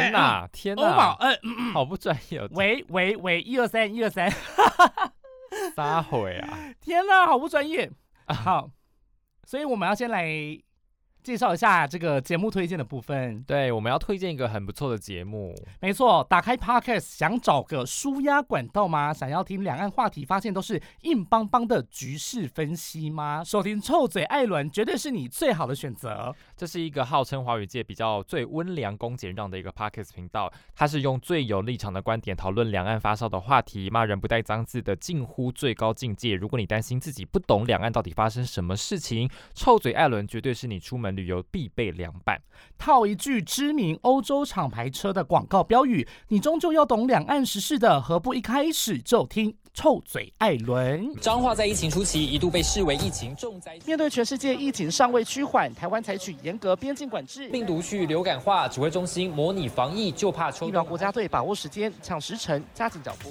天哪，天欧宝，呃，嗯好不专业哦，喂喂喂，一二三，一二三，撒谎啊！天哪，好不专业。好，所以我们要先来介绍一下这个节目推荐的部分。对，我们要推荐一个很不错的节目，没错，打开 Podcast 想找个舒压管道吗？想要听两岸话题，发现都是硬邦邦的局势分析吗？收听臭嘴艾伦绝对是你最好的选择。这是一个号称华语界比较最温良恭俭让的一个 Podcast 频道，它是用最有立场的观点讨论两岸发烧的话题，骂人不带脏字的近乎最高境界。如果你担心自己不懂两岸到底发生什么事情，臭嘴艾伦绝对是你出门旅游必备凉拌。套一句知名欧洲厂牌车的广告标语：你终究要懂两岸时事的，何不一开始就听臭嘴艾伦？彰化在疫情初期一度被视为疫情重灾区，面对全世界疫情尚未趋缓，台湾采取严格边境管制。病毒去流感化，指挥中心模拟防疫，就怕抽疫苗国家队把握时间，抢时辰，加紧脚步。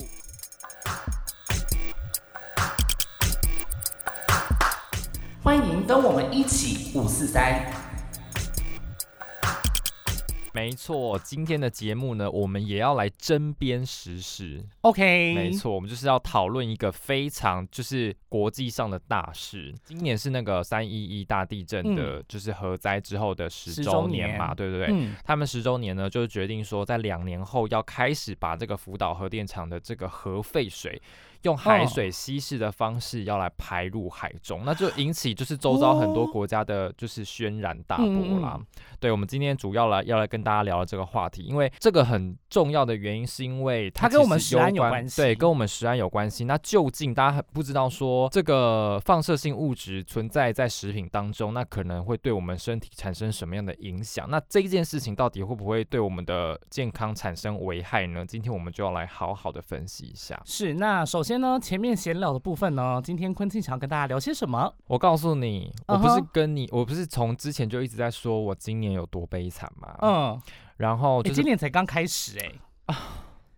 欢迎跟我们一起五四三。没错，今天的节目呢，我们也要来针砭时事。OK，没，错，我们就是要讨论一个非常就是国际上的大事。今年是那个三一一大地震的，就是核灾之后的十周周年嘛，年对不对？嗯，他们十周年呢，就是决定说，在两年后要开始把这个福岛核电厂的这个核废水，用海哦水稀释的方式要来排入海中，那就引起就是周遭很多哦国家的就是轩然大波啦。对，我们今天主要来要来跟大家聊的这个话题，因为这个很重要的原因是因为它跟我们食安有关关系对，跟我们食安有关系。那究竟大家很不知道说这个放射性物质存在在食品当中，那可能会对我们身体产生什么样的影响？那这一件事情到底会不会对我们的健康产生危害呢？今天我们就要来好好的分析一下。是。那首先呢，前面闲聊的部分呢，今天昆庆想要跟大家聊些什么？我告诉你，我不是跟你，我不是从之前就一直在说我今年有多悲惨吗？嗯，然后哎、就是今年才刚开始哎、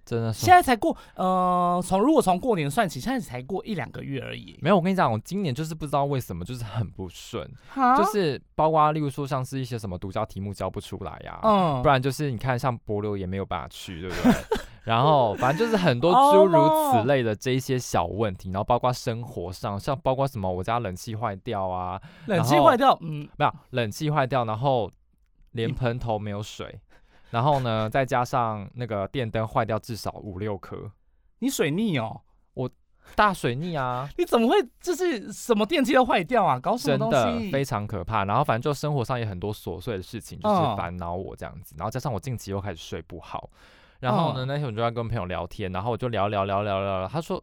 真的是现在才过，呃，从如果从过年算起，现在才过一两个月而已。没有，我跟你讲，我今年就是不知道为什么，就是很不顺，哈就是包括例如说像是一些什么独教题目交不出来呀、嗯不然就是你看像博流也没有办法去，对不对？然后反正就是很多 哦诸如此类的这一些小问题，然后包括生活上，像包括什么我家冷气坏掉啊，冷气坏掉，嗯，没有冷气坏掉，然后连喷头没有水，然后呢再加上那个电灯坏掉至少五六颗，你水逆哦，我大水逆啊，你怎么会就是什么电器都坏掉啊？搞什么东真的西？非常可怕。然后反正就生活上也很多琐碎的事情，就是嗯烦恼我这样子。然后加上我近期又开始睡不好，然后呢，嗯那天我就在跟朋友聊天，然后我就聊聊聊聊聊聊，他说，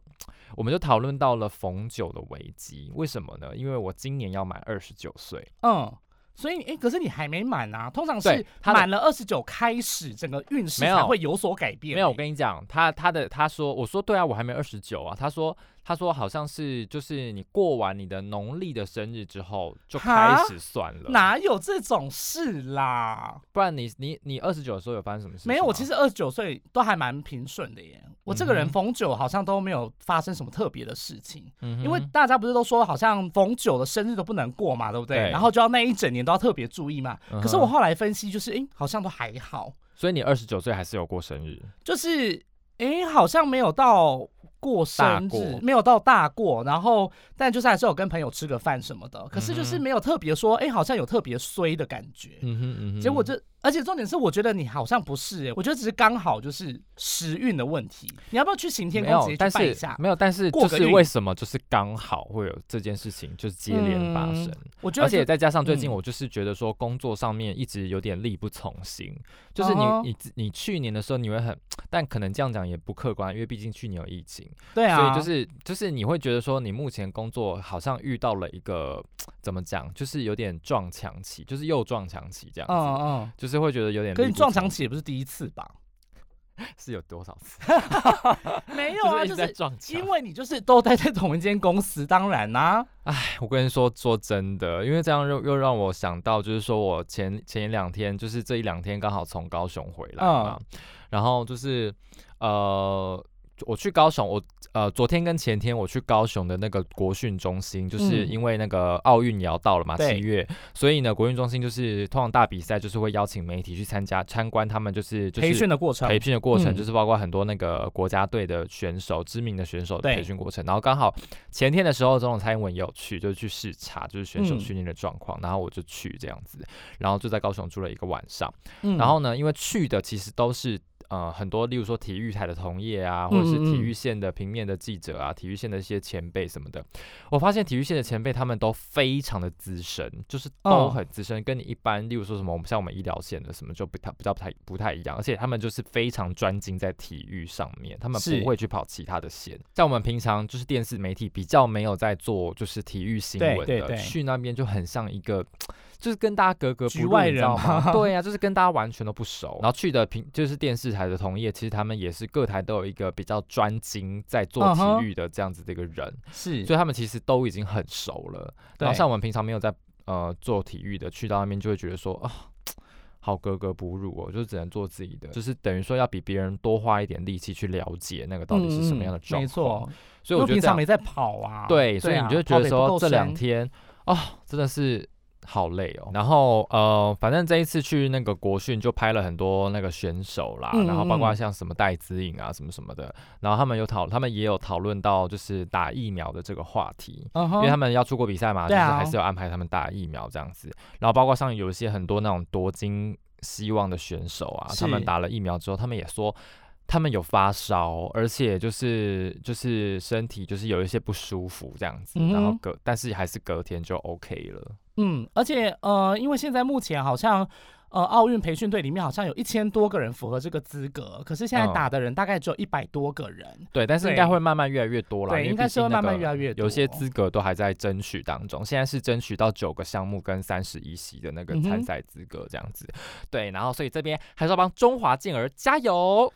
我们就讨论到了逢九的危机，为什么呢？因为我今年要满二十九岁，嗯，所以哎、可是你还没满啊，通常是对他的满了二十九开始，整个运势没有才会有所改变、没有，我哎跟你讲，他他的他说，我说对啊，我还没二十九啊。他说他说好像是就是你过完你的农历的生日之后就开始算了，哪有这种事啦？不然你你你二十九的时候有发生什么事？没有，我其实二十九岁都还蛮平顺的耶。我这个人逢九好像都没有发生什么特别的事情，嗯，因为大家不是都说好像逢九的生日都不能过嘛，对不对？对然后就要那一整年都要特别注意嘛。嗯可是我后来分析，就是诶，好像都还好，所以你二十九岁还是有过生日，就是诶，好像没有到过生日，没有到大过，然后但就是还是有跟朋友吃个饭什么的，可是就是没有特别说，哎，好像有特别衰的感觉。嗯哼嗯哼，结果这，而且重点是，我觉得你好像不是、欸，我觉得只是刚好就是时运的问题。你要不要去行天没宫直接，拜一下？没有，但是就是为什么就是刚好会有这件事情，就是接连发生。嗯我觉得，而且再加上最近嗯我就是觉得说工作上面一直有点力不从心，就是你、你你去年的时候你会很，但可能这样讲也不客观，因为毕竟去年有疫情，对啊，所以就是就是你会觉得说你目前工作好像遇到了一个怎么讲，就是有点撞墙期，就是又撞墙期这样子，嗯嗯。就是会觉得有点。可是你撞墙期也不是第一次吧？是有多少次？没有啊，就是撞墙因。为你就是都待在同一间公司，当然啦、哎，我跟你说，说真的，因为这样又又让我想到，就是说我前前两天，就是这一两天刚好从高雄回来嘛，然后就是呃，我去高雄，我呃昨天跟前天我去高雄的那个国训中心，就是嗯因为那个奥运也要到了嘛，对七月，所以呢国训中心就是通常大比赛就是会邀请媒体去参加参观他们就是就是培训的过程，培训的过程，嗯就是包括很多那个国家队的选手、知名的选手的培训过程。然后刚好前天的时候，总统蔡英文也有去，就是去视察，就是选手嗯训练的状况。然后我就去这样子，然后就在高雄住了一个晚上。嗯然后呢，因为去的其实都是。呃，很多，例如说体育台的同业啊，或者是体育线的平面的记者啊，体育线的一些前辈什么的，我发现体育线的前辈他们都非常的资深，就是都哦很资深，跟你一般，例如说什么我们像我们医疗线的什么就不太比较不太不太一样，而且他们就是非常专精在体育上面，他们不会去跑其他的线。像我们平常就是电视媒体比较没有在做就是体育新闻的，去那边就很像一个。就是跟大家格格不入，局外你知道吗？吗 对呀、就是跟大家完全都不熟。然后去的平就是电视台的同业，其实他们也是各台都有一个比较专精在做体育的这样子的一个人。是所以他们其实都已经很熟了。然后像我们平常没有在呃做体育的，去到那边就会觉得说啊。好格格不入哦，就只能做自己的，就是等于说要比别人多花一点力气去了解那个到底是什么样的状况。嗯没错，所以我觉得平常没在跑啊，对，所以啊你就会觉得说这两天啊、真的是好累哦。然后呃，反正这一次去那个国训就拍了很多那个选手啦，嗯然后包括嗯像什么戴资颖啊什么什么的，然后他们有讨，他们也有讨论到就是打疫苗的这个话题。因为他们要出国比赛嘛，就是还是有安排他们打疫苗这样子。然后包括像有一些很多那种夺金希望的选手啊，他们打了疫苗之后，他们也说他们有发烧，而且就是就是身体就是有一些不舒服这样子，嗯然后隔但是还是隔天就 OK 了。嗯，而且呃，因为现在目前好像呃奥运培训队里面好像有一千多个人符合这个资格，可是现在嗯打的人大概只有一百多个人。对，但是应该会慢慢越来越多了，对应该是会慢慢越来越多有些资格都还在争取当中，现在是争取到九个项目跟三十一席的那个参赛资格这样子。对，然后所以这边还是要帮中华健儿加油。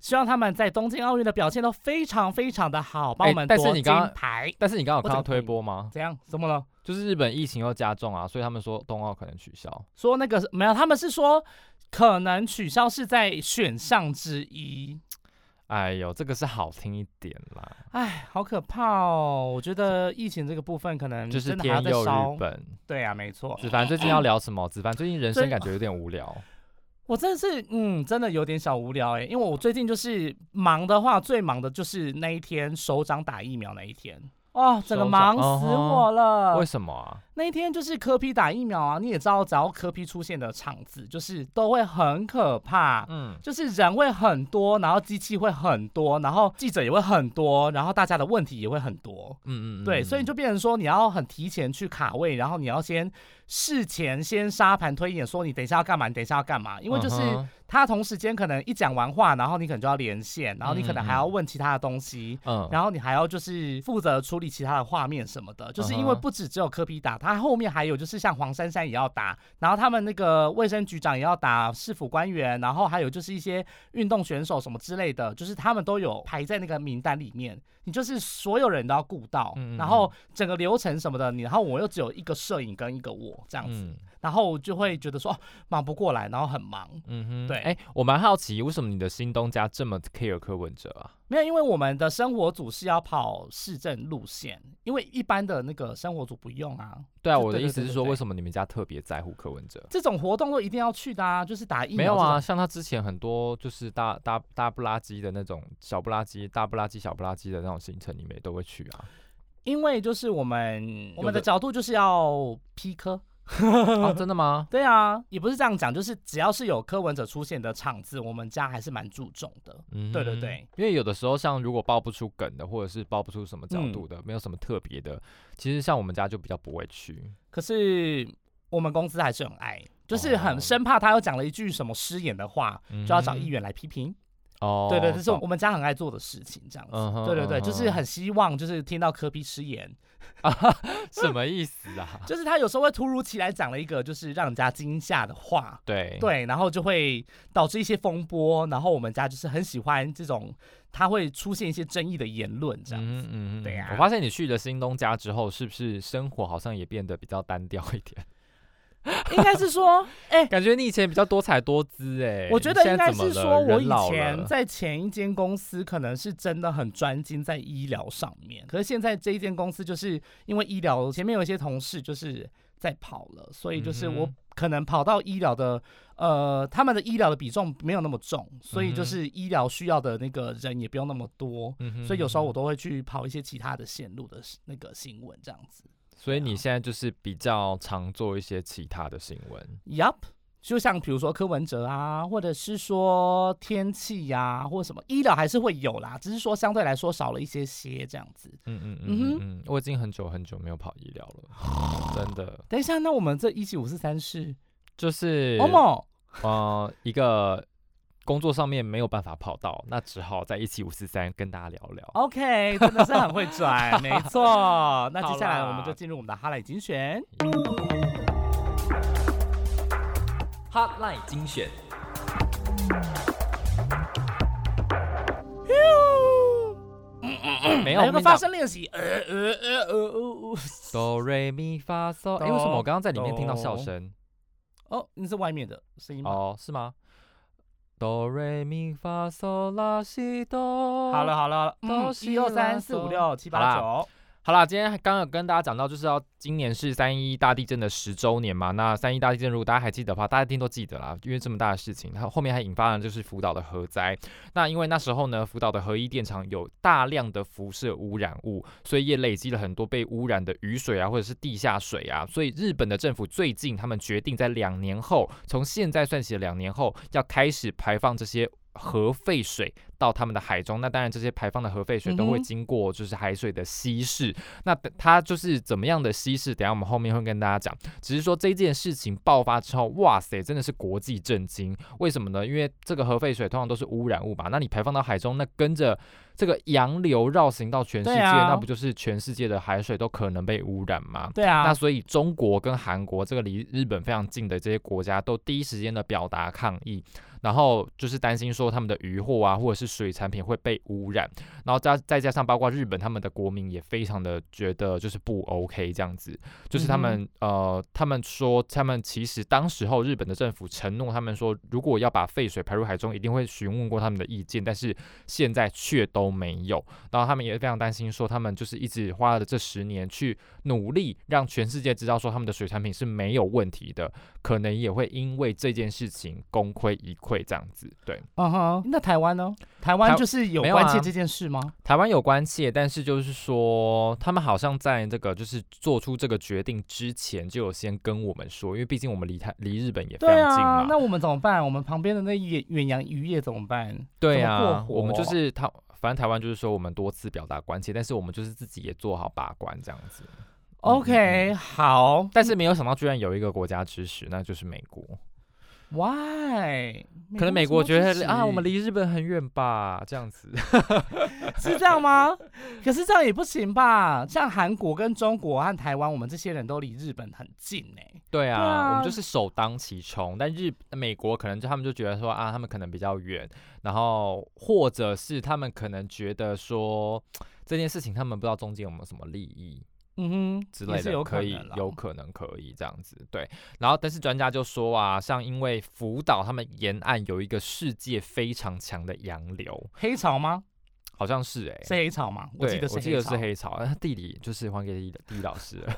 希望他们在东京奥运的表现都非常非常的好，帮我们夺金你刚。但是你刚刚有看到推我怎么可以播吗？怎样？怎么了？就是日本疫情又加重啊，所以他们说冬奥可能取消。说那个没有，他们是说可能取消是在选项之一。哎呦，这个是好听一点啦，哎，好可怕哦！我觉得疫情这个部分可能就是天佑日。本。对啊，没错。子凡最近要聊什么？子凡最近人生感觉有点无聊。我真的是，嗯，真的有点小无聊哎，因为我最近就是忙的话，最忙的就是那一天首长打疫苗那一天。哦，整个忙死我了。为什么啊？那一天就是科批打疫苗啊，你也知道，只要科批出现的场子，就是都会很可怕。嗯，就是人会很多，然后机器会很多，然后记者也会很多，然后大家的问题也会很多。嗯嗯嗯，对，所以就变成说你要很提前去卡位，然后你要先事前先沙盘推演，说你等一下要干嘛，你等一下要干嘛，因为就是嗯他同时间可能一讲完话，然后你可能就要连线，然后你可能还要问其他的东西。嗯，然后你还要就是负责处理其他的画面什么的，就是因为不止只有科比打，他后面还有就是像黄珊珊也要打，然后他们那个卫生局长也要打，市府官员，然后还有就是一些运动选手什么之类的，就是他们都有排在那个名单里面，你就是所有人都要顾到，嗯嗯然后整个流程什么的，你然后我又只有一个摄影跟一个我这样子，嗯然后我就会觉得说、哦、忙不过来，然后很忙。嗯哼，对哎，我蛮好奇，为什么你的新东家这么 care 柯文哲啊？没有，因为我们的生活组是要跑市政路线，因为一般的那个生活组不用啊。对啊，我的意思是说，为什么你们家特别在乎柯文哲？这种活动都一定要去的啊，就是打疫苗。没有啊，，像他之前很多就是大大大不拉几的那种小不拉几、大不拉几、小不拉几的那种行程，你们也都会去啊。因为就是我们我们的的角度就是要批科。啊 真的吗？对啊，也不是这样讲，就是只要是有柯文哲出现的场子，我们家还是蛮注重的。嗯，对对对，因为有的时候像如果爆不出梗的，或者是爆不出什么角嗯度的，没有什么特别的，其实像我们家就比较不会去。可是我们公司还是很爱，就是哦很生怕他又讲了一句什么失言的话，就要找议员来批评。哦，对对，这是我们家很爱做的事情，这样子。嗯对对对，就是很希望就是听到科比失言，什么意思啊？就是他有时候会突如其来讲了一个就是让人家惊吓的话，对，对，然后就会导致一些风波，然后我们家就是很喜欢这种他会出现一些争议的言论这样子。嗯对啊我发现你去了新东家之后，是不是生活好像也变得比较单调一点？应该是说，哎、感觉你以前比较多彩多姿哎、我觉得应该是说，我以前在前一间公司可能是真的很专精在医疗上面，可是现在这一间公司就是因为医疗前面有一些同事就是在跑了，所以就是我可能跑到医疗的呃他们的医疗的比重没有那么重，所以就是医疗需要的那个人也不用那么多。嗯所以有时候我都会去跑一些其他的线路的那个新闻，这样子。所以你现在就是比较常做一些其他的新闻。Yup，就像比如说柯文哲啊，或者是说天气呀、或者什么医疗还是会有啦，只是说相对来说少了一些些这样子。嗯嗯嗯嗯哼嗯嗯，我已经很久很久没有跑医疗了，真的等一下，那我们这一七五四三是就是欧某呃一个工作上面没有办法跑到，那只好在一七五四三跟大家聊聊。OK，真的是很会拽，没错。那接下来我们就进入我们的哈莱精选。Hotline 精选，没有，来个发我跟你讲声练习。呃呃呃呃呃哆瑞咪发嗦，哎，为什么我刚刚在里面听到笑声？哦，那是外面的声音吗？哦，是吗？哆瑞咪发嗦拉西哆。好了，好了，好了嗯，哆西一二三四五六七八九。好啦，今天刚刚跟大家讲到，就是要今年是三一大地震的十周年嘛。那三一大地震，如果大家还记得的话，大家一定都记得啦，因为这么大的事情，它后面还引发了就是福岛的核灾。那因为那时候呢，福岛的核一电厂有大量的辐射污染物，所以也累积了很多被污染的雨水啊，或者是地下水啊。所以日本的政府最近他们决定在两年后，从现在算起两年后，要开始排放这些。核废水到他们的海中，那当然这些排放的核废水都会经过就是海水的稀释，那等它就是怎么样的稀释，等下我们后面会跟大家讲。只是说这件事情爆发之后，哇塞，真的是国际震惊。为什么呢？因为这个核废水通常都是污染物吧，那你排放到海中，那跟着这个洋流绕行到全世界，啊那不就是全世界的海水都可能被污染吗？对啊那，所以中国跟韩国这个离日本非常近的这些国家，都第一时间的表达抗议，然后就是担心说他们的渔获啊，或者是水产品会被污染，然后加再加上包括日本他们的国民也非常的觉得就是不 OK 这样子，就是他们、呃，他们说他们其实当时候日本的政府承诺他们说，如果要把废水排入海中，一定会询问过他们的意见，但是现在却都没有。然后他们也非常担心，说他们就是一直花了这十年去努力让全世界知道说他们的水产品是没有问题的，可能也会因为这件事情功亏一篑这样子。对，嗯哼，那台湾呢？台湾就是有没有啊关切这件事吗？台湾有关切，但是就是说他们好像在这个就是做出这个决定之前就有先跟我们说，因为毕竟我们离台离日本也非对常近嘛，。啊那我们怎么办？我们旁边的那远远洋渔业怎么办？对啊，我们就是他，反正台湾就是说我们多次表达关切，但是我们就是自己也做好把关这样子。嗯 OK，好但是没有想到居然有一一个国家支持，那就是美国。，Why？可能美国觉得啊，我们离离日本很远吧，这样子。是这样吗？可是这样也不行吧？像韩国跟中国和台湾，我们这些人都离日本很近呢、对啊，对啊我们就是首当其冲。但日美国可能就他们就觉得说啊，他们可能比较远，然后或者是他们可能觉得说这件事情他们不知道中间有没有什么利益。嗯哼，之类的，也是有可以能啦有可能可以这样子，对。然后，但是专家就说啊，像因为福岛他们沿岸有一个世界非常强的洋流，黑潮吗？好像是哎、是黑潮吗？我，记得是我记得是潮，黑潮，那地理就是还给地理地理老师了。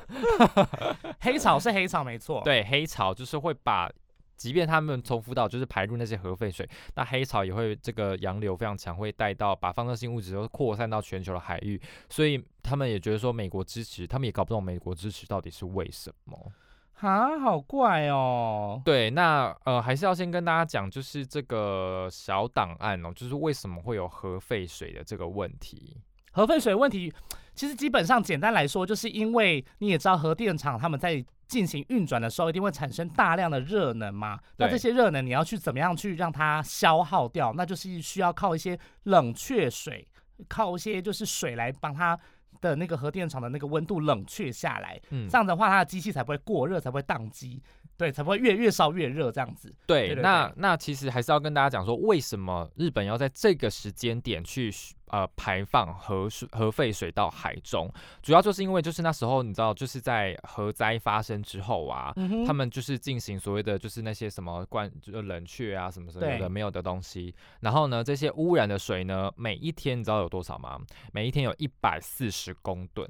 黑潮是黑潮没错。，对，黑潮就是会把，即便他们从福岛就是排入那些核废水，那黑潮也会这个洋流非常强，会带到把放射性物质都扩散到全球的海域，所以他们也觉得说美国支持，他们也搞不懂美国支持到底是为什么。啊，好怪哦。对，那呃还是要先跟大家讲，就是这个小档案哦，就是为什么会有核废水的这个问题。核废水问题，其实基本上简单来说，就是因为你也知道核电厂他们在进行运转的时候，一定会产生大量的热能嘛。那这些热能你要去怎么样去让它消耗掉？那就是需要靠一些冷却水，靠一些就是水来帮它的那个核电厂的那个温度冷却下来。嗯这样的话，它的机器才不会过热，才不会宕机。对，才不会越越烧越热这样子。对，对对那那其实还是要跟大家讲说，为什么日本要在这个时间点去呃排放核水核废水到海中？主要就是因为就是那时候你知道，就是在核灾发生之后啊，嗯，他们就是进行所谓的就是那些什么灌就冷却啊什么什么的没有的东西，然后呢这些污染的水呢，每一天你知道有多少吗？每一天有一百四十公吨。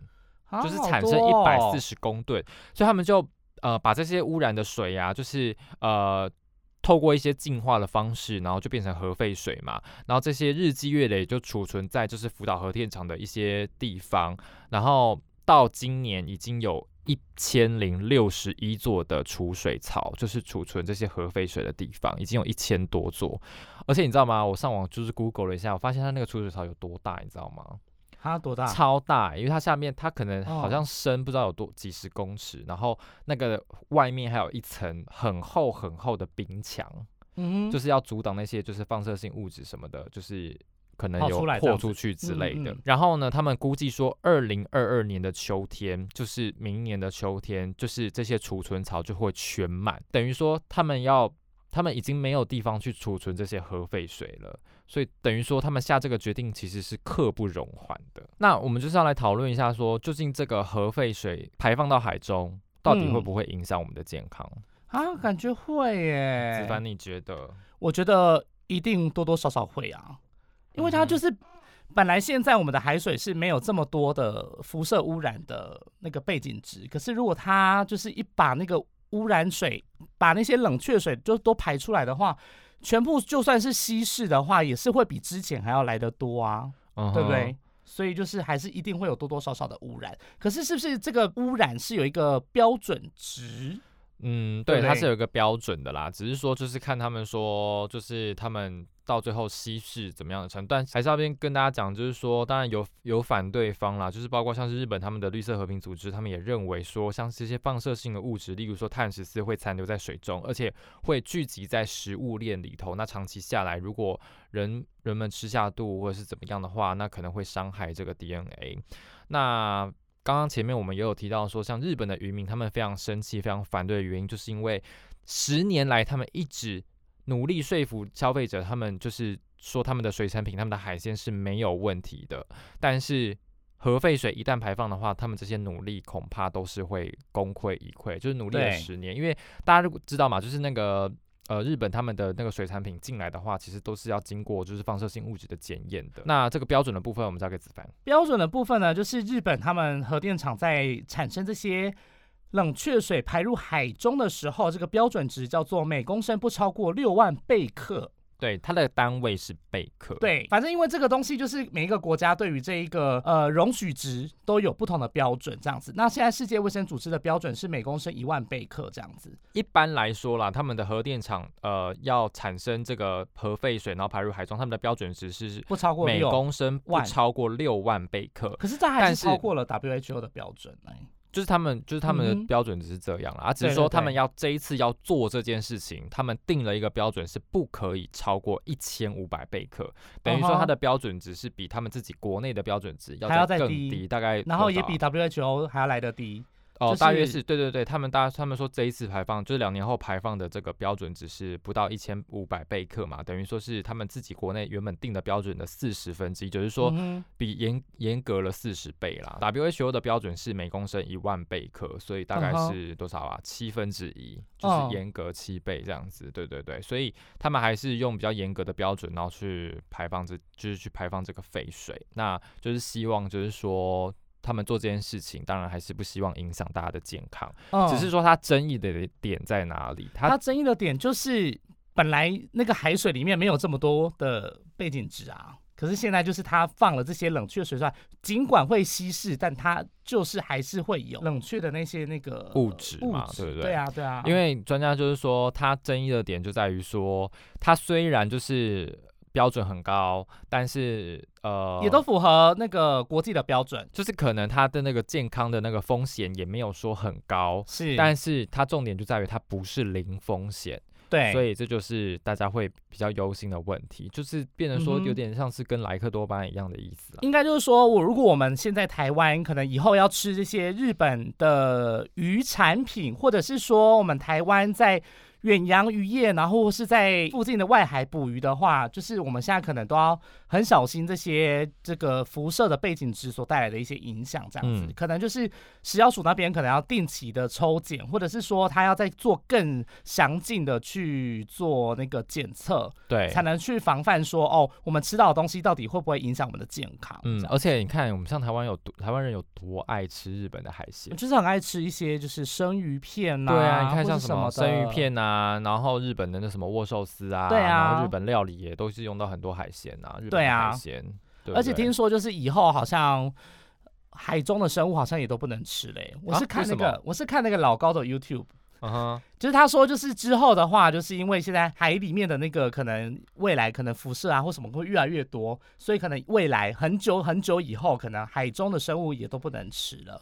啊就是产生一百四十公吨，所以他们就呃把这些污染的水呀、就是呃透过一些净化的方式，然后就变成核废水嘛，然后这些日积月累就储存在就是福岛核电厂的一些地方，然后到今年已经有。一千零六十一座的储水槽，就是储存这些核废水的地方，已经有一千多座。而且你知道吗？我上网就是 Google 了一下，我发现它那个储水槽有多大，你知道吗？它多大？超大，因为它下面它可能好哦像深不知道有多几十公尺，然后那个外面还有一层很厚很厚的冰墙，嗯，就是要阻挡那些就是放射性物质什么的，就是可能有出来这样子扩出去之类的。嗯嗯然后呢，他们估计说，二零二二年的秋天，就是明年的秋天，就是这些储存槽就会全满，等于说他们要。他们已经没有地方去储存这些核废水了，所以等于说他们下这个决定其实是刻不容缓的。那我们就是要来讨论一下说究竟这个核废水排放到海中，到底会嗯不会影响我们的健康？啊，感觉会耶。子凡，你觉得？我觉得一定多多少少会啊，因为它就是本来现在我们的海水是没有这么多的辐射污染的那个背景值，可是如果它就是一把那个污染水，把那些冷却水就都排出来的话，全部就算是稀释的话，也是会比之前还要来得多啊，对不对？？所以就是还是一定会有多多少少的污染，可是是不是这个污染是有一个标准值？嗯，对，对对它是有一个标准的啦，只是说就是看他们说，就是他们到最后稀释怎么样的程度，但还是要边跟大家讲，就是说，当然有有反对方啦，就是包括像是日本他们的绿色和平组织，他们也认为说，像这些放射性的物质，例如说碳十四会残留在水中，而且会聚集在食物链里头，那长期下来，如果人人们吃下肚或者是怎么样的话，那可能会伤害这个 DNA。那刚刚前面我们也有提到说，像日本的渔民，他们非常生气、非常反对的原因，就是因为十年来他们一直努力说服消费者，他们就是说他们的水产品、他们的海鲜是没有问题的，但是核废水一旦排放的话，他们这些努力恐怕都是会功亏一篑，就是努力了十年，因为大家如果知道嘛，就是那个。呃，日本他们的那个水产品进来的话，其实都是要经过就是放射性物质的检验的。那这个标准的部分，我们交给子凡。标准的部分呢，就是日本他们核电厂在产生这些冷却水排入海中的时候，这个标准值叫做每公升不超过六万贝克。对，它的单位是贝克。，对，反正因为这个东西就是每一个国家对于这一个呃容许值都有不同的标准，这样子。那现在世界卫生组织的标准是每公升一万贝克这样子。一般来说啦，他们的核电厂呃要产生这个核废水，然后排入海中，他们的标准值是不超过每公升不超过六万贝克，可是这还是超过了 WHO 的标准哎、就是他们就是他们的标准只是这样啦，啊，只是说他们要这一次要做这件事情，他们定了一个标准是不可以超过一千五百贝克，等于说它的标准值是比他们自己国内的标准值还要再更低低，大概然后也比。WHO 还要来得低。哦，就大约是是对对对，他们大他们说这一次排放就是两年后排放的这个标准只是不到一千五百贝克嘛，等于说是他们自己国内原本定的标准的四十分之一，就是说比严严格了四十倍啦。WHO 的标准是每公升一万贝克，所以大概是多少啊？七分之一，就是嗯严格七倍这样子。对对对，所以他们还是用比较严格的标准，然后去排放这，就是去排放这个废水。那就是希望就是说。他们做这件事情，当然还是不希望影响大家的健康。嗯只是说它争议的点在哪里？它它争议的点就是，本来那个海水里面没有这么多的背景值啊，可是现在就是它放了这些冷却水出来，尽管会稀释，但它就是还是会有冷却的那些那个物质物质嘛对不对对啊，对啊，因为专家就是说，它争议的点就在于说，它虽然就是标准很高，但是呃，也都符合那个国际的标准，就是可能它的那个健康的那个风险也没有说很高，是，但是它重点就在于它不是零风险。对，所以这就是大家会比较忧心的问题，就是变成说有点像是跟莱克多巴胺一样的意思啦。应该就是说，我如果我们现在台湾可能以后要吃这些日本的鱼产品，或者是说我们台湾在远洋渔业，然后是在附近的外海捕鱼的话，就是我们现在可能都要很小心这些这个辐射的背景值所带来的一些影响，这样子，嗯可能就是食药署那边可能要定期的抽检，或者是说他要再做更详尽的去做那个检测，对，才能去防范说哦，我们吃到的东西到底会不会影响我们的健康？嗯而且你看，我们像台湾有多台湾人有多爱吃日本的海鲜。就是很爱吃一些就是生鱼片呐、对啊，你看像什么生鱼，片啊，然后日本的那什么握寿司啊，对啊然后日本料理也都是用到很多海鲜啊，日本海鲜，而且对听说就是以后好像海中的生物好像也都不能吃嘞。我啊是看那个我是看那个老高的 YouTube。嗯哼，就是他说，就是之后的话，就是因为现在海里面的那个可能未来可能辐射啊或什么会越来越多，所以可能未来很久很久以后，可能海中的生物也都不能吃了。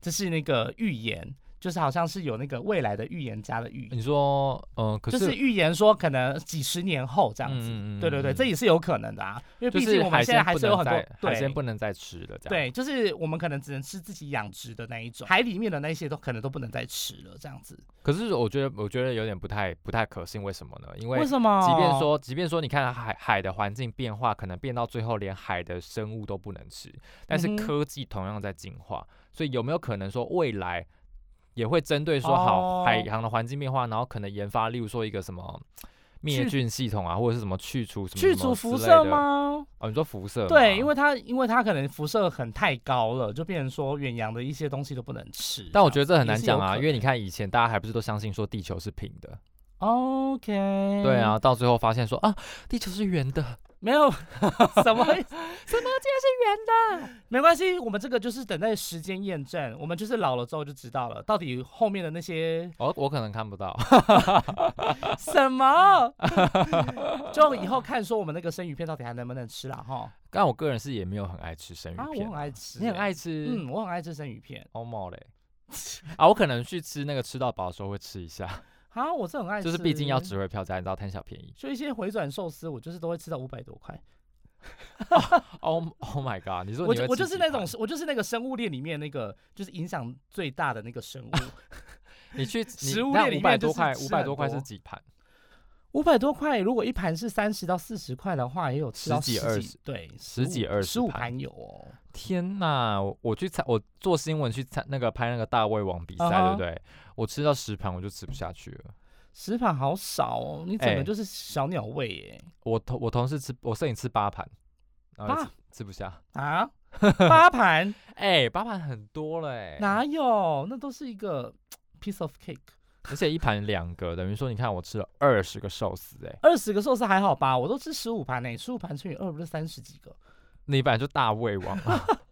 这是那个预言，就是好像是有那个未来的预言家的预言。你说，呃，可就是预言说可能几十年后这样子，嗯嗯嗯对对对，嗯这也是有可能的啊，因为毕竟我们现在还是有很多再海鲜不能再吃了，这样。对，就是我们可能只能吃自己养殖的那一种，海里面的那些都可能都不能再吃了，这样子。可是我觉得，我觉得有点不太不太可信，为什么呢？因为为什么？即便说，即便说，你看海海的环境变化，可能变到最后连海的生物都不能吃，但是科技同样在进化，所以有没有可能说未来也会针对说哦好海洋的环境变化，然后可能研发，例如说一个什么灭菌系统啊，或者是什么去除什么去除辐射？吗？哦，你说辐射？对，因为它因为它可能辐射很太高了，就变成说远洋的一些东西都不能吃。但我觉得这很难讲啊，因为你看以前大家还不是都相信说地球是平的，OK，对，啊，到最后发现说啊，地球是圆的，没有 什么 什么竟然是圆的？没关系，我们这个就是等待时间验证，我们就是老了之后就知道了，到底后面的那些我我可能看不到。什么，就以后看说我们那个生鱼片到底还能不能吃啦哈。但我个人是也没有很爱吃生鱼啊，我很爱吃、你很欸爱吃？嗯，我很爱吃生鱼片欧冒嘞。啊，我可能去吃那个吃到饱的时候会吃一下，啊，我是很爱吃，就是毕竟要值回票价，你知道贪小便宜。所以一些回转寿司，我就是都会吃到五百多块。Oh Oh my god！你说我我就是那种我就是那个生物链里面那个就是影响最大的那个生物。你去 食物那五百链里面就是多块，吃五百多块是几盘？五百多块，如果一盘是三十到四十块的话，也有吃到十几十二十对，十几二十十五盘盘有哦。天呐！我我去参，我做新闻去参那个拍那个大胃王比赛对不对？我吃到十盘我就吃不下去了。十盘好少哦，你整哎个就是小鸟胃耶、我同我同事吃，我摄影吃八盘，然后就八吃吃不下。啊，八盘哎、八盘很多了哎、哪有？那都是一个 piece of cake。而且一盘两个，等于说你看我吃了二十个寿司哎、二十个寿司还好吧？我都吃十五盘呢，十五盘乘以二不是三十几个？你本来就大胃王啊，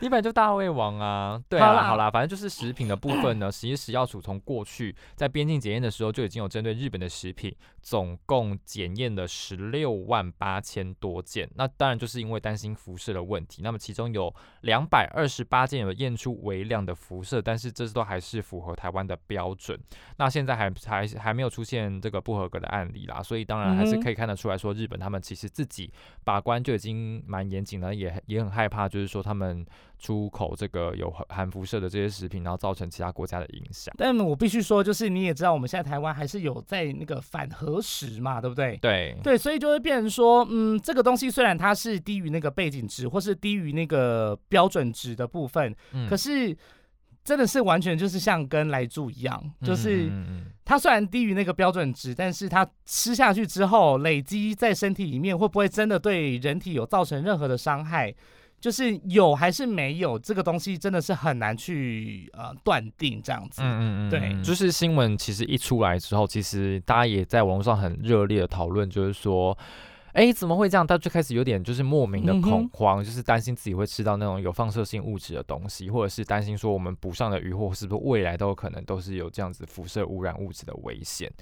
你本来就大胃王啊，对啊，好啦好啦，反正就是食品的部分呢，其实食药署从过去在边境检验的时候就已经有针对日本的食品，总共检验了十六万八千多件。那当然就是因为担心辐射的问题，那么其中有两百二十八件有验出微量的辐射，但是这都还是符合台湾的标准。那现在还还还没有出现这个不合格的案例啦，所以当然还是可以看得出来说，日本他们其实自己把关就已经蛮严谨了，也也很害怕，就是说他们出口这个有含含辐射的这些食品，然后造成其他国家的影响。但我必须说，就是你也知道，我们现在台湾还是有在那个反核食嘛，对不对？对，对，所以就会变成说，嗯，这个东西虽然它是低于那个背景值，或是低于那个标准值的部分，嗯可是真的是完全就是像跟来住一样，就是它虽然低于那个标准值，但是它吃下去之后累积在身体里面，会不会真的对人体有造成任何的伤害？就是有还是没有，这个东西真的是很难去呃断定这样子。嗯嗯嗯，对嗯就是新闻其实一出来之后，其实大家也在网络上很热烈的讨论，就是说。哎，怎么会这样？大家就开始有点就是莫名的恐慌，就是担心自己会吃到那种有放射性物质的东西，或者是担心说我们捕上的渔获是不是未来都有可能都是有这样子辐射污染物质的危险。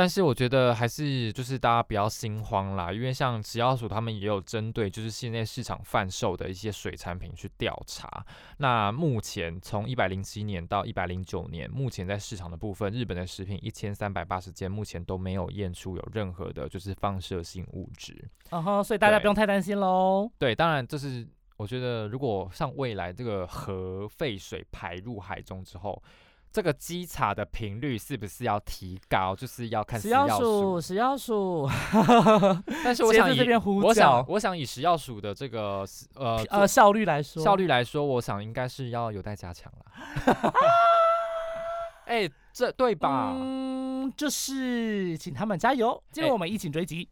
但是我觉得还是就是大家不要心慌啦，因为像食药署他们也有针对就是现在市场贩售的一些水产品去调查。那目前从一百零七年到一百零九年，目前在市场的部分，日本的食品一千三百八十件，目前都没有验出有任何的就是放射性物质。嗯哼，所以大家不用太担心喽。对，当然这是我觉得，如果像未来这个核废水排入海中之后，这个稽查的频率是不是要提高？就是要看食药药署，食药署，但是我想以边呼我想，我想以食药署的这个呃呃，效率来说，效率来说，我想应该是要有待加强了。哎、这对吧？嗯，就是请他们加油。进入哎我们疫情追击。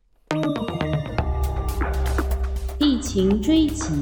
疫情追击，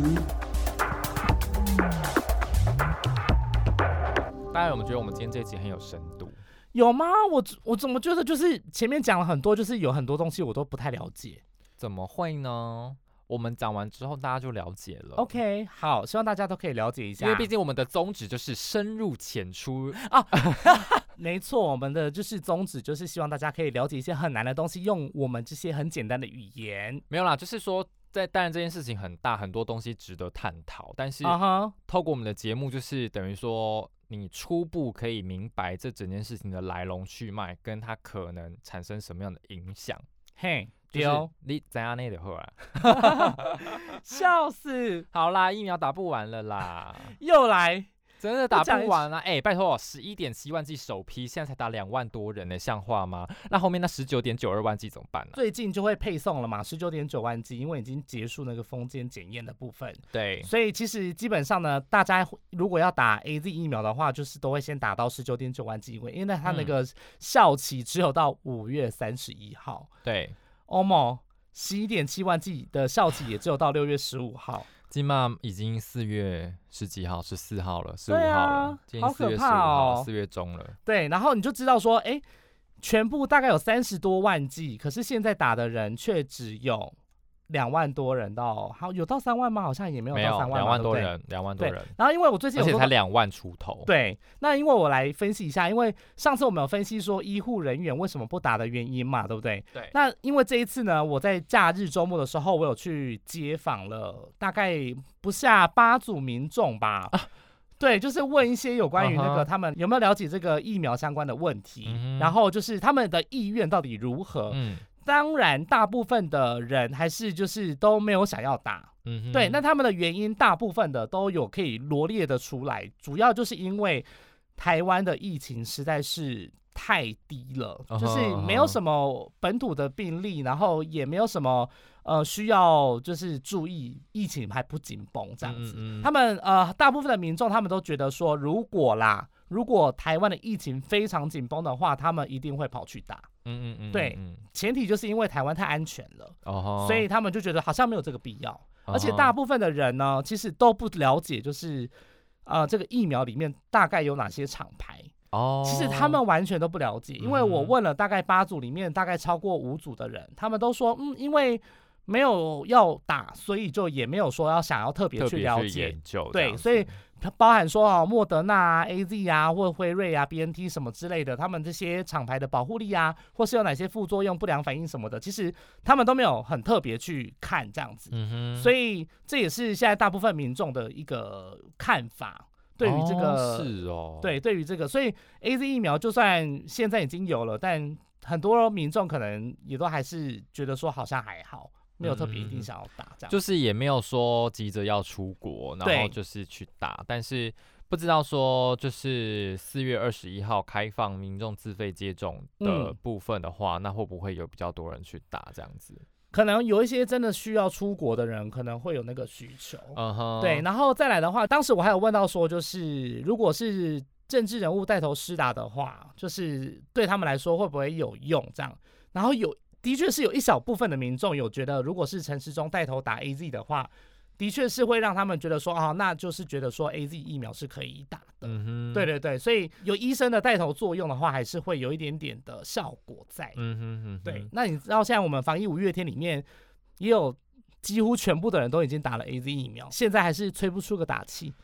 当然，我们觉得我们今天这一集很有深度。有吗？我我怎么觉得就是前面讲了很多，就是有很多东西我都不太了解。怎么会呢？我们讲完之后，大家就了解了。OK，好，希望大家都可以了解一下。因为毕竟我们的宗旨就是深入浅出啊，没错，我们的就是宗旨就是希望大家可以了解一些很难的东西，用我们这些很简单的语言。没有啦，就是说，在当然这件事情很大，很多东西值得探讨，但是啊哈，透过我们的节目，就是等于说，你初步可以明白这整件事情的来龙去脉，跟它可能产生什么样的影响。嘿，就是丢，你怎样那的后啊？笑死，好啦，疫苗打不完了啦，又来。真的打不完啊！哎、拜托，十一点七万剂首批，现在才打两万多人呢，像话吗？那后面那十九点九二万剂怎么办呢、最近就会配送了嘛，十九点九万剂，因为已经结束那个封间检验的部分，对，所以其实基本上呢，大家如果要打 A Z 疫苗的话，就是都会先打到十九点九万剂，因为因为它那嗯。个效期只有到五月三十一号，对，欧盟十一点七万剂的效期也只有到六月十五号，金马已经四月十几号，十四号了，十五号了，今天四月十五哦号，四月中了。对，然后你就知道说，哎，全部大概有三十多万剂，可是现在打的人却只有两万多人到，好有到三万吗？好像也没有到三万，两万。多人，两万多人，然后因为我最近而且才两万出头。，对，那因为我来分析一下，因为上次我们有分析说医护人员为什么不打的原因嘛，对不对？对那因为这一次呢，我在假日周末的时候，我有去街访了大概不下八组民众吧。对，就是问一些有关于那个他们有没有了解这个疫苗相关的问题，然后就是他们的意愿到底如何。嗯当然，大部分的人还是就是都没有想要打，嗯，对，那他们的原因大部分的都有可以罗列的出来，主要就是因为台湾的疫情实在是太低了，就是没有什么本土的病例，然后也没有什么呃需要就是注意疫情还不紧绷这样子。嗯嗯嗯他们呃大部分的民众他们都觉得说，如果啦。如果台湾的疫情非常紧绷的话，他们一定会跑去打。嗯嗯嗯，对嗯，前提就是因为台湾太安全了，哦，所以他们就觉得好像没有这个必要。而且大部分的人呢，其实都不了解，就是呃，这个疫苗里面大概有哪些厂牌。哦，其实他们完全都不了解，因为我问了大概八组里面大概超过五组的人，他们都说，嗯，因为没有要打，所以就也没有说要想要特别去了解。对，所以子它包含说哦，莫德纳啊、A Z 啊，或辉瑞啊、B N T 什么之类的，他们这些厂牌的保护力啊，或是有哪些副作用、不良反应什么的，其实他们都没有很特别去看这样子。所以以这也是现在大部分民众的一个看法，对于这个、是哦，对对于这个，所以 A Z 疫苗就算现在已经有了，但很多民众可能也都还是觉得说好像还好，没有特别一定嗯想要打这样。就是也没有说急着要出国，然后就是去打，但是不知道说就是四月二十一号开放民众自费接种的嗯部分的话，那会不会有比较多人去打这样子？可能有一些真的需要出国的人，可能会有那个需求。嗯哼，对，然后再来的话，当时我还有问到说，就是如果是政治人物带头施打的话，就是对他们来说会不会有用？这样，然后有的确是有一小部分的民众有觉得，如果是陈时中带头打 A Z 的话，的确是会让他们觉得说，啊，那就是觉得说 A Z 疫苗是可以打的。嗯哼，对，对对，所以有医生的带头作用的话，还是会有一点点的效果在。嗯哼哼，对，，那你知道现在我们防疫五月天里面也有几乎全部的人都已经打了 A Z 疫苗，现在还是吹不出个打气。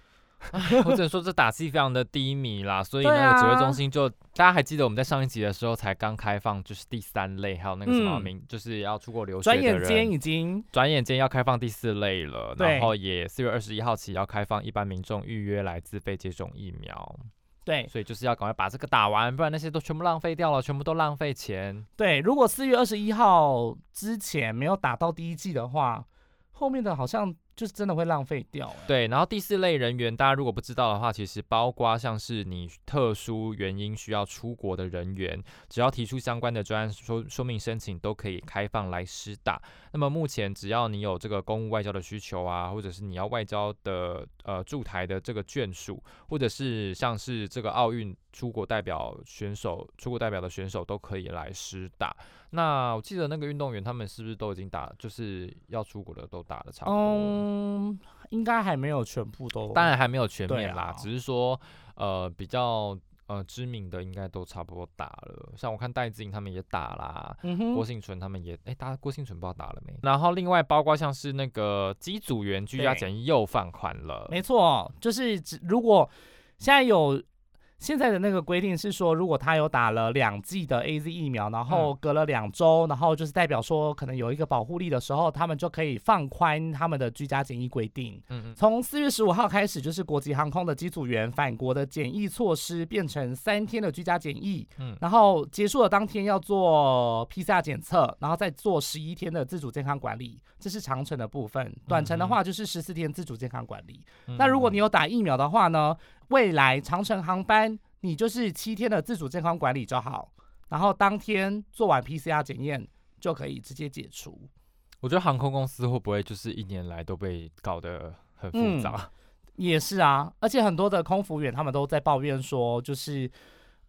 我只能说这打击非常的低迷啦，所以对那个指挥啊中心就、大家还记得我们在上一集的时候才刚开放，就是第三类，还有那个什么嗯名，就是要出国留学转眼间。已经转眼间要开放第四类了，然后也四月二十一号起要开放一般民众预约来自费接种疫苗，对所以就是要赶快把这个打完，不然那些都全部浪费掉了，全部都浪费钱。对。如果四月二十一号之前没有打到第一季的话，后面的好像就是真的会浪费掉、对，然后第四类人员，大家如果不知道的话，其实包括像是你特殊原因需要出国的人员，只要提出相关的专案说说明申请，都可以开放来施打。那么目前只要你有这个公务外交的需求啊，或者是你要外交的呃驻台的这个眷属，或者是像是这个奥运出国代表选手、出国代表的选手都可以来施打。那我记得那个运动员他们是不是都已经打，就是要出国的都打的差不多了？嗯，应该还没有全部都。当然还没有全面啦，啊只是说呃比较呃知名的应该都差不多打了，像我看戴资颖他们也打啦。嗯，郭幸存他们也哎，大郭幸存不知道打了没？然后另外包括像是那个机组员居家对检疫又放宽了，没错，就是只如果现在有现在的那个规定是说，如果他有打了两剂的 A Z 疫苗，然后隔了两周，然后就是代表说可能有一个保护力的时候，他们就可以放宽他们的居家检疫规定。嗯嗯，从四月十五号开始，就是国际航空的机组员返国的检疫措施变成三天的居家检疫，嗯然后结束了当天要做 PCR 检测，然后再做十一天的自主健康管理，这是长程的部分。短程的话就是十四天自主健康管理。嗯那如果你有打疫苗的话呢，未来长城航班你就是七天的自主健康管理就好，然后当天做完 PCR 检验就可以直接解除。我觉得航空公司会不会就是一年来都被搞得很复杂？也是啊，而且很多的空服员他们都在抱怨说，就是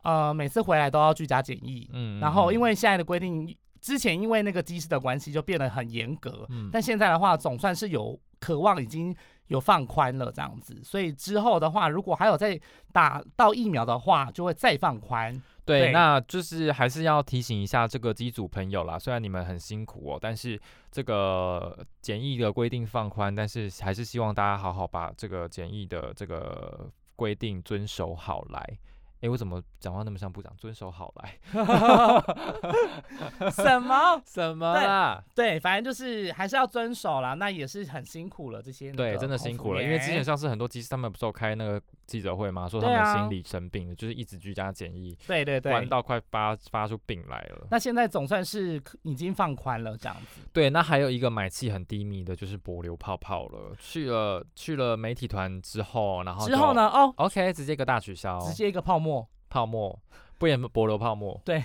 呃每次回来都要居家检疫，嗯，然后因为为现在的规定，之前因为那个机师的关系就变得很严格，嗯但现在的话总算是有渴望已经有放宽了这样子，所以之后的话，如果还有再打到疫苗的话，就会再放宽。对，对那就是还是要提醒一下这个机组朋友啦，虽然你们很辛苦哦，但是这个检疫的规定放宽，但是还是希望大家好好把这个检疫的这个规定遵守好来。诶，我怎么讲话那么像部长？遵守好来，什么？什么啦？对，反正就是还是要遵守啦。那也是很辛苦了，这些那对，真的辛苦了，因为之前员像是很多机师他们不是有开那个记者会嘛，说他们心理生病了，就是一直居家检疫，对对对，关到快发发出病来了。那现在总算是已经放宽了这样子。对，那还有一个买气很低迷的，就是柏流泡泡了。去了去了媒体团之后，然后之后呢？哦，？OK，直接一个大取消，直接一个泡沫。泡沫，不演柏流泡沫。对，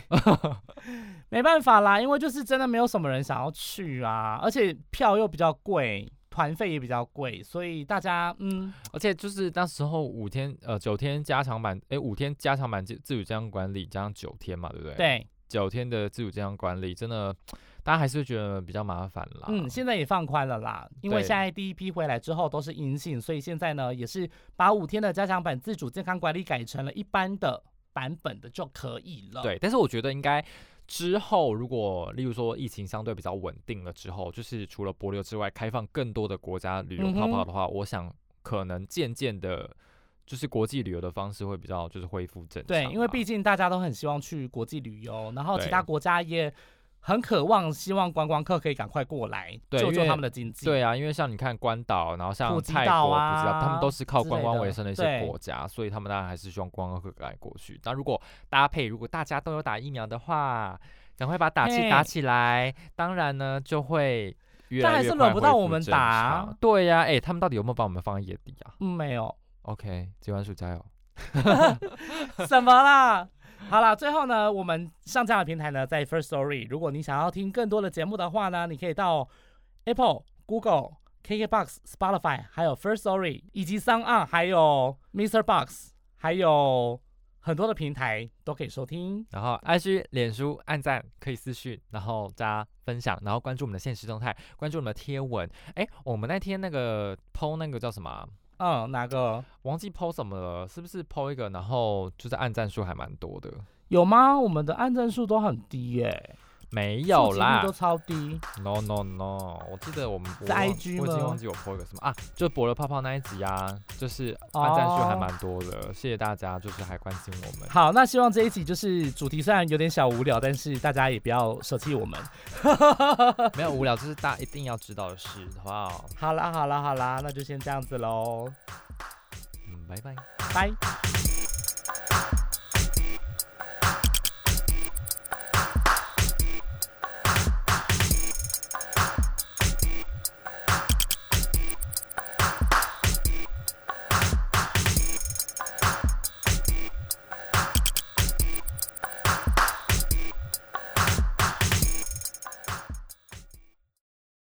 没办法啦，因为就是真的没有什么人想要去啊，而且票又比较贵，团费也比较贵，所以大家嗯，而且就是那时候五天呃九天加强版，诶五天加强版自自主健康管理加上九天嘛，对不对？，对，九天的自主健康管理真的，大家还是觉得比较麻烦啦。嗯，现在也放宽了啦，因为现在第一批回来之后都是阴性，所以现在呢也是把五天的加强版自主健康管理改成了一般的版本的就可以了。，对，但是我觉得应该之后，如果例如说疫情相对比较稳定了之后，就是除了博流之外，开放更多的国家旅游泡泡的话，我想可能渐渐的，就是国际旅游的方式会比较就是恢复正常对，因为毕竟大家都很希望去国际旅游，然后其他国家也很渴望，希望观光客可以赶快过来救救他们的经济。对啊，因为像你看关岛，然后像泰国、岛啊普吉岛，他们都是靠观光为生的一些国家，所以他们当然还是希望观光客赶快过去。那如果搭配，如果大家都有打疫苗的话，赶快把打气打起来，当然呢就会但还是轮不到我们打啊对呀、哎、他们到底有没有把我们放在眼底啊嗯，没有？OK，接完数加油。什么啦。好啦，最后呢，我们上架的平台呢在 First Story。如果你想要听更多的节目的话呢，你可以到 Apple、Google、KKBox、Spotify，还有 First Story，以及 s o n 还有 Mr. Box，还有很多的平台都可以收听。然后 IG、脸书按赞可以私讯，然后加分享，然后关注我们的现实动态，关注我们的贴文。哎，我们那天那个 PO 那个叫什么、嗯，哪个忘记 PO 什么了，是不是 PO 一个，然后就是按赞数还蛮多的。有吗？我们的按赞数都很低耶、没有啦都超低。，no no no，我记得我们我是忘 IG 吗我已经忘记我 po 一个什么啊，就博了泡泡那一集啊，就是按赞数还蛮多的，谢谢大家，就是还关心我们。好，那希望这一集就是主题虽然有点小无聊，但是大家也不要舍弃我们。没有无聊，这是大家一定要知道的事，好不好？好啦好啦好啦，那就先这样子喽，嗯，拜拜。拜。